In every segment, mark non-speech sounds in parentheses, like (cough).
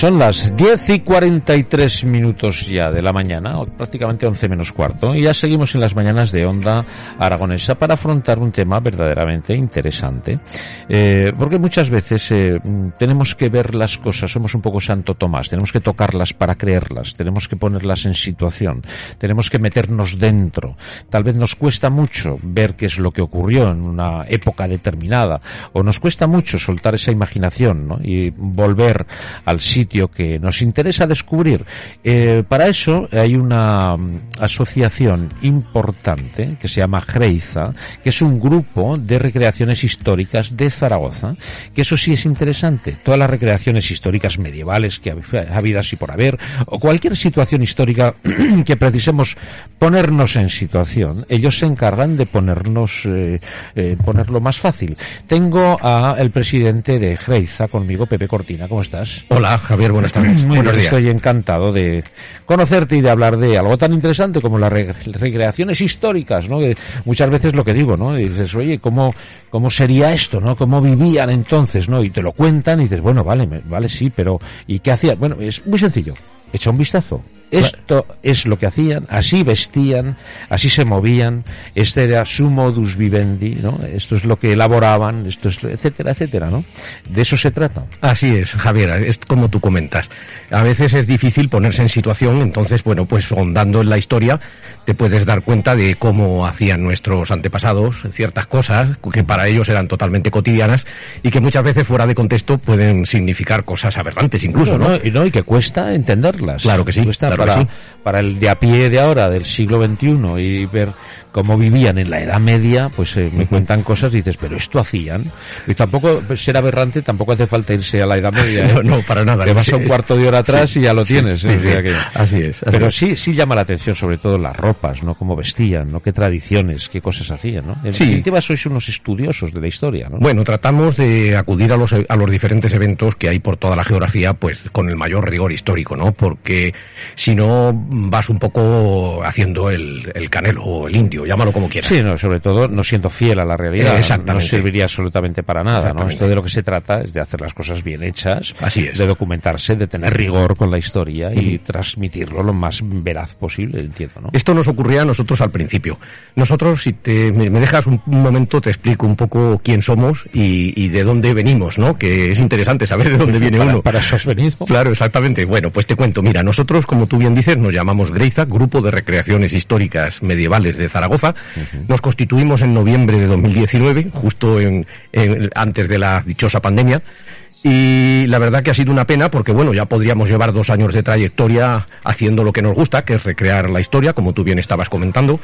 Son las 10 y 43 minutos ya de la mañana, prácticamente 11 menos cuarto, y ya seguimos en las mañanas de Onda Aragonesa para afrontar un tema verdaderamente interesante. Eh, porque muchas veces eh, tenemos que ver las cosas, somos un poco Santo Tomás, tenemos que tocarlas para creerlas, tenemos que ponerlas en situación, tenemos que meternos dentro. Tal vez nos cuesta mucho ver qué es lo que ocurrió en una época determinada, o nos cuesta mucho soltar esa imaginación ¿no? y volver al sitio que nos interesa descubrir. Eh, para eso hay una mm, asociación importante que se llama Greiza, que es un grupo de recreaciones históricas de Zaragoza, que eso sí es interesante. Todas las recreaciones históricas medievales que ha habido así por haber, o cualquier situación histórica (clears throat) que precisemos ponernos en situación, ellos se encargan de ponernos, eh, eh, ponerlo más fácil. Tengo a el presidente de Greiza conmigo, Pepe Cortina. ¿Cómo estás? Hola, Javier, buenas tardes. Muy Buenos días. Estoy encantado de conocerte y de hablar de algo tan interesante como las recreaciones históricas, ¿no? muchas veces lo que digo, ¿no? Y dices, oye, ¿cómo, cómo sería esto, ¿no? ¿Cómo vivían entonces, ¿no? Y te lo cuentan y dices, bueno, vale, vale, sí, pero ¿y qué hacían? Bueno, es muy sencillo. Echa un vistazo. Esto es lo que hacían, así vestían, así se movían, este era su modus vivendi, ¿no? Esto es lo que elaboraban, esto es, etcétera, etcétera, ¿no? De eso se trata. Así es, Javier, es como tú comentas. A veces es difícil ponerse en situación, entonces, bueno, pues hondando en la historia, te puedes dar cuenta de cómo hacían nuestros antepasados ciertas cosas que para ellos eran totalmente cotidianas y que muchas veces fuera de contexto pueden significar cosas aberrantes incluso, ¿no? y, no y que cuesta entenderlas. Claro que sí. Cuesta para, para el de a pie de ahora, del siglo XXI, y ver cómo vivían en la Edad Media, pues eh, me cuentan cosas, dices, pero esto hacían. Y tampoco, pues, ser aberrante, tampoco hace falta irse a la Edad Media. ¿eh? (laughs) no, para nada. Te vas a un cuarto de hora atrás y ya lo tienes. ¿eh? así es. pero sí, sí llama la atención, sobre todo las ropas, ¿no? Cómo vestían, ¿no? Qué tradiciones, qué cosas hacían, ¿no? En definitiva, sois unos estudiosos de la historia, ¿no? Bueno, tratamos de acudir a los, a los diferentes eventos que hay por toda la geografía, pues con el mayor rigor histórico, ¿no? Porque si no vas un poco haciendo el, el canelo o el indio, llámalo como quieras. Sí, no, sobre todo no siendo fiel a la realidad. No serviría absolutamente para nada, ¿no? Esto de lo que se trata es de hacer las cosas bien hechas. Así es. De documentarse, de tener rigor con la historia y transmitirlo lo más veraz posible, entiendo, ¿no? Esto nos ocurría a nosotros al principio. Nosotros, si te, me, dejas un, momento, te explico un poco quién somos y, y, de dónde venimos, ¿no? Que es interesante saber de dónde viene (laughs) para, uno. Para eso has venido. Claro, exactamente. Bueno, pues te cuento. Mira, nosotros, como tú bien dices, nos llamamos Greiza, Grupo de Recreaciones Históricas Medievales de Zaragoza. Uh -huh. Nos constituimos en noviembre de 2019, justo en, en, antes de la dichosa pandemia. Y la verdad que ha sido una pena porque, bueno, ya podríamos llevar dos años de trayectoria haciendo lo que nos gusta, que es recrear la historia, como tú bien estabas comentando.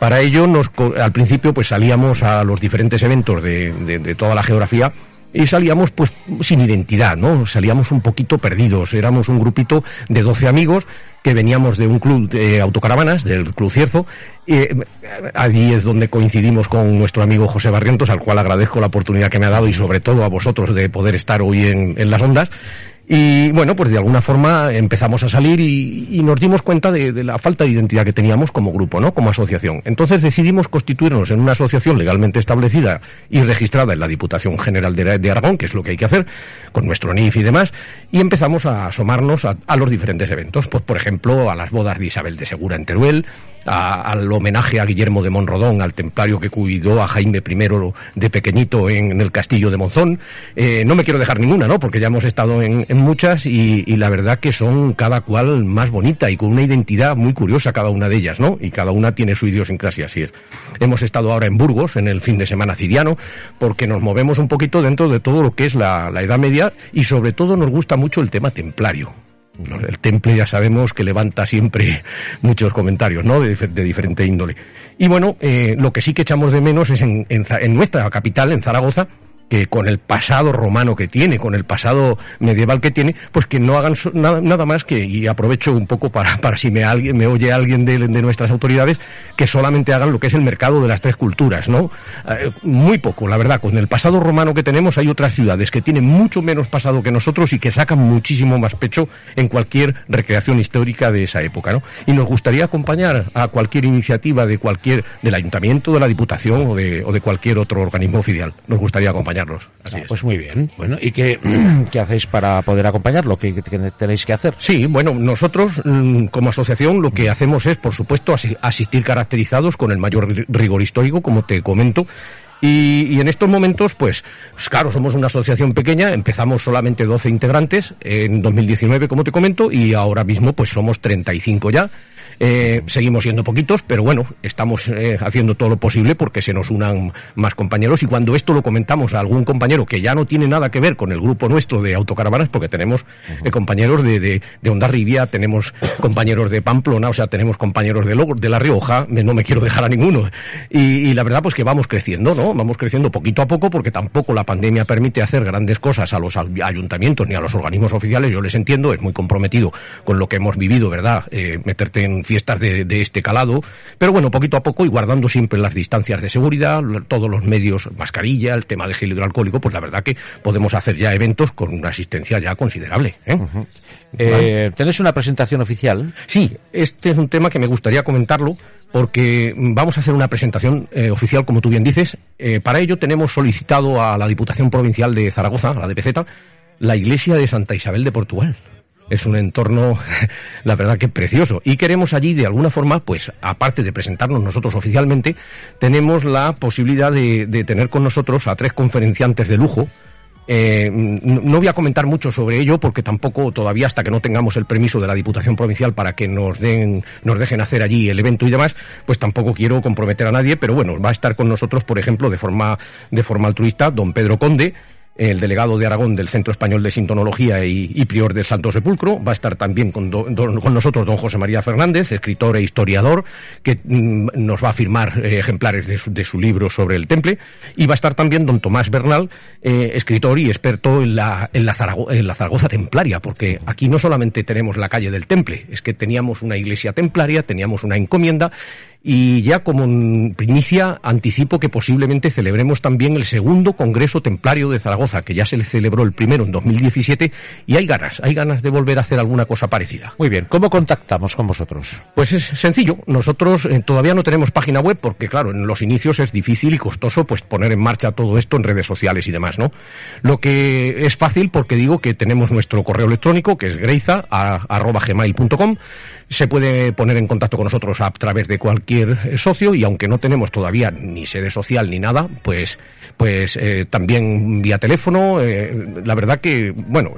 Para ello, nos, al principio, pues salíamos a los diferentes eventos de, de, de toda la geografía y salíamos pues sin identidad, ¿no? Salíamos un poquito perdidos. Éramos un grupito de 12 amigos que veníamos de un club de autocaravanas, del Club Cierzo, y allí es donde coincidimos con nuestro amigo José Barrientos, al cual agradezco la oportunidad que me ha dado y sobre todo a vosotros de poder estar hoy en, en las ondas. Y bueno, pues de alguna forma empezamos a salir y, nos dimos cuenta de, la falta de identidad que teníamos como grupo, ¿no? Como asociación. Entonces decidimos constituirnos en una asociación legalmente establecida y registrada en la Diputación General de, Aragón, que es lo que hay que hacer, con nuestro NIF y demás, y empezamos a asomarnos a, a los diferentes eventos. Pues, por ejemplo, a las bodas de Isabel de Segura en Teruel, a, al homenaje a Guillermo de Monrodón, al templario que cuidó a Jaime I de pequeñito en, el castillo de Monzón. Eh, no me quiero dejar ninguna, ¿no? Porque ya hemos estado en muchas y, la verdad que son cada cual más bonita y con una identidad muy curiosa cada una de ellas, ¿no? Y cada una tiene su idiosincrasia, así es. Hemos estado ahora en Burgos, en el fin de semana ciriano, porque nos movemos un poquito dentro de todo lo que es la, la Edad Media y sobre todo nos gusta mucho el tema templario El temple ya sabemos que levanta siempre (laughs) muchos comentarios, ¿no? De, diferente índole. Y bueno, eh, lo que sí que echamos de menos es en, en nuestra capital, en Zaragoza, que con el pasado romano que tiene, con el pasado medieval que tiene, pues que no hagan nada, más que, y aprovecho un poco para, (laughs) para si me, alguien, me oye alguien de, de, nuestras autoridades, que solamente hagan lo que es el mercado de las tres culturas, ¿no? Eh, muy poco, la verdad, con el pasado romano que tenemos hay otras ciudades que tienen mucho menos pasado que nosotros y que sacan muchísimo más pecho en cualquier recreación histórica de esa época, ¿no? Y nos gustaría acompañar a cualquier iniciativa de cualquier, del ayuntamiento, de la diputación o de, o de cualquier otro organismo oficial. Nos gustaría acompañar Así ah, Pues muy bien. Bueno, ¿y qué, (clears throat) qué hacéis para poder acompañarlo? ¿Qué, tenéis que hacer? Sí, bueno, nosotros mm, como asociación lo que hacemos es, por supuesto, asistir caracterizados con el mayor rigor histórico, como te comento, y, en estos momentos, pues, pues, claro, somos una asociación pequeña, empezamos solamente 12 integrantes en 2019, como te comento, y ahora mismo pues somos 35 ya. Eh, seguimos siendo poquitos, pero bueno, estamos eh, haciendo todo lo posible porque se nos unan más compañeros y cuando esto lo comentamos a algún compañero que ya no tiene nada que ver con el grupo nuestro de autocaravanas, porque tenemos eh, compañeros de, de, de Ondarribia, tenemos compañeros de Pamplona, o sea, tenemos compañeros de, de La Rioja, no me quiero dejar a ninguno. Y, y la verdad, pues que vamos creciendo, ¿no? Vamos creciendo poquito a poco porque tampoco la pandemia permite hacer grandes cosas a los ayuntamientos ni a los organismos oficiales, yo les entiendo, es muy comprometido con lo que hemos vivido, ¿verdad? meterte en fiestas de, este calado, pero bueno, poquito a poco y guardando siempre las distancias de seguridad, todos los medios, mascarilla, el tema del gel hidroalcohólico, pues la verdad que podemos hacer ya eventos con una asistencia ya considerable. ¿eh? eh ¿Tenés una presentación oficial? Sí, este es un tema que me gustaría comentarlo porque vamos a hacer una presentación eh, oficial, como tú bien dices. Eh, para ello tenemos solicitado a la Diputación Provincial de Zaragoza, a la DPZ, la iglesia de Santa Isabel de Portugal es un entorno, (laughs) la verdad que precioso. Y queremos allí, de alguna forma, pues, aparte de presentarnos nosotros oficialmente, tenemos la posibilidad de, tener con nosotros a tres conferenciantes de lujo, eh, no voy a comentar mucho sobre ello porque tampoco todavía hasta que no tengamos el permiso de la Diputación Provincial para que nos den, nos dejen hacer allí el evento y demás, pues tampoco quiero comprometer a nadie, pero bueno, va a estar con nosotros, por ejemplo, de forma, de forma altruista, don Pedro Conde, el delegado de Aragón del Centro Español de Sintonología y, prior del Santo Sepulcro. Va a estar también con, nosotros don José María Fernández, escritor e historiador, que mm, nos va a firmar eh, ejemplares de su, libro sobre el temple. Y va a estar también don Tomás Bernal, eh, escritor y experto en la Zaragoza templaria, porque aquí no solamente tenemos la calle del temple, es que teníamos una iglesia templaria, teníamos una encomienda y ya como primicia anticipo que posiblemente celebremos también el segundo Congreso Templario de Zaragoza, que ya se le celebró el primero en 2017 y hay ganas, hay ganas de volver a hacer alguna cosa parecida. Muy bien, ¿cómo contactamos con vosotros? Pues es sencillo, nosotros eh, todavía no tenemos página web porque claro, en los inicios es difícil y costoso pues poner en marcha todo esto en redes sociales y demás, ¿no? Lo que es fácil porque digo que tenemos nuestro correo electrónico que es greiza@gmail.com se puede poner en contacto con nosotros a través de cualquier socio y aunque no tenemos todavía ni sede social ni nada, pues pues eh, también vía teléfono. Eh, la verdad que, bueno,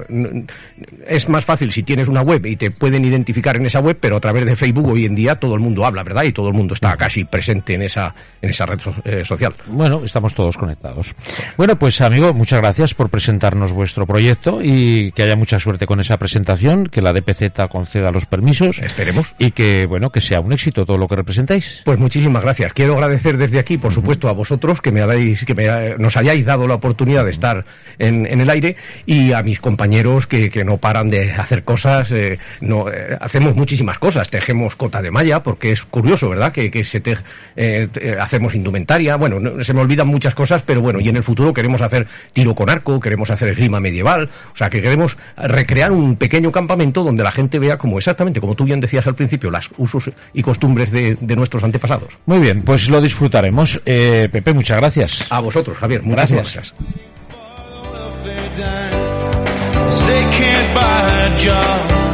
es más fácil si tienes una web y te pueden identificar en esa web, pero a través de Facebook hoy en día todo el mundo habla, ¿verdad? Y todo el mundo está casi presente en esa, en esa red eh, social. Bueno, estamos todos conectados. Bueno, pues amigo, muchas gracias por presentarnos vuestro proyecto y que haya mucha suerte con esa presentación, que la DPZ conceda los permisos. Esperemos. Y que, bueno, que sea un éxito todo lo que representáis. Pues muchísimas gracias. Quiero agradecer desde aquí, por supuesto, a vosotros que me habéis, que me nos hayáis dado la oportunidad de estar en, en el aire y a mis compañeros que, que no paran de hacer cosas. Eh, no, eh, hacemos muchísimas cosas. Tejemos cota de malla porque es curioso, ¿verdad? Que, que se te, eh, hacemos indumentaria. Bueno, se me olvidan muchas cosas, pero bueno, y en el futuro queremos hacer tiro con arco, queremos hacer esgrima medieval. O sea, que queremos recrear un pequeño campamento donde la gente vea como exactamente, como tú bien decías al principio, las usos y costumbres de, de nuestros antepasados. Muy bien, pues lo disfrutaremos. Pepe, muchas gracias. A vosotros, Javier. Muchas gracias. gracias.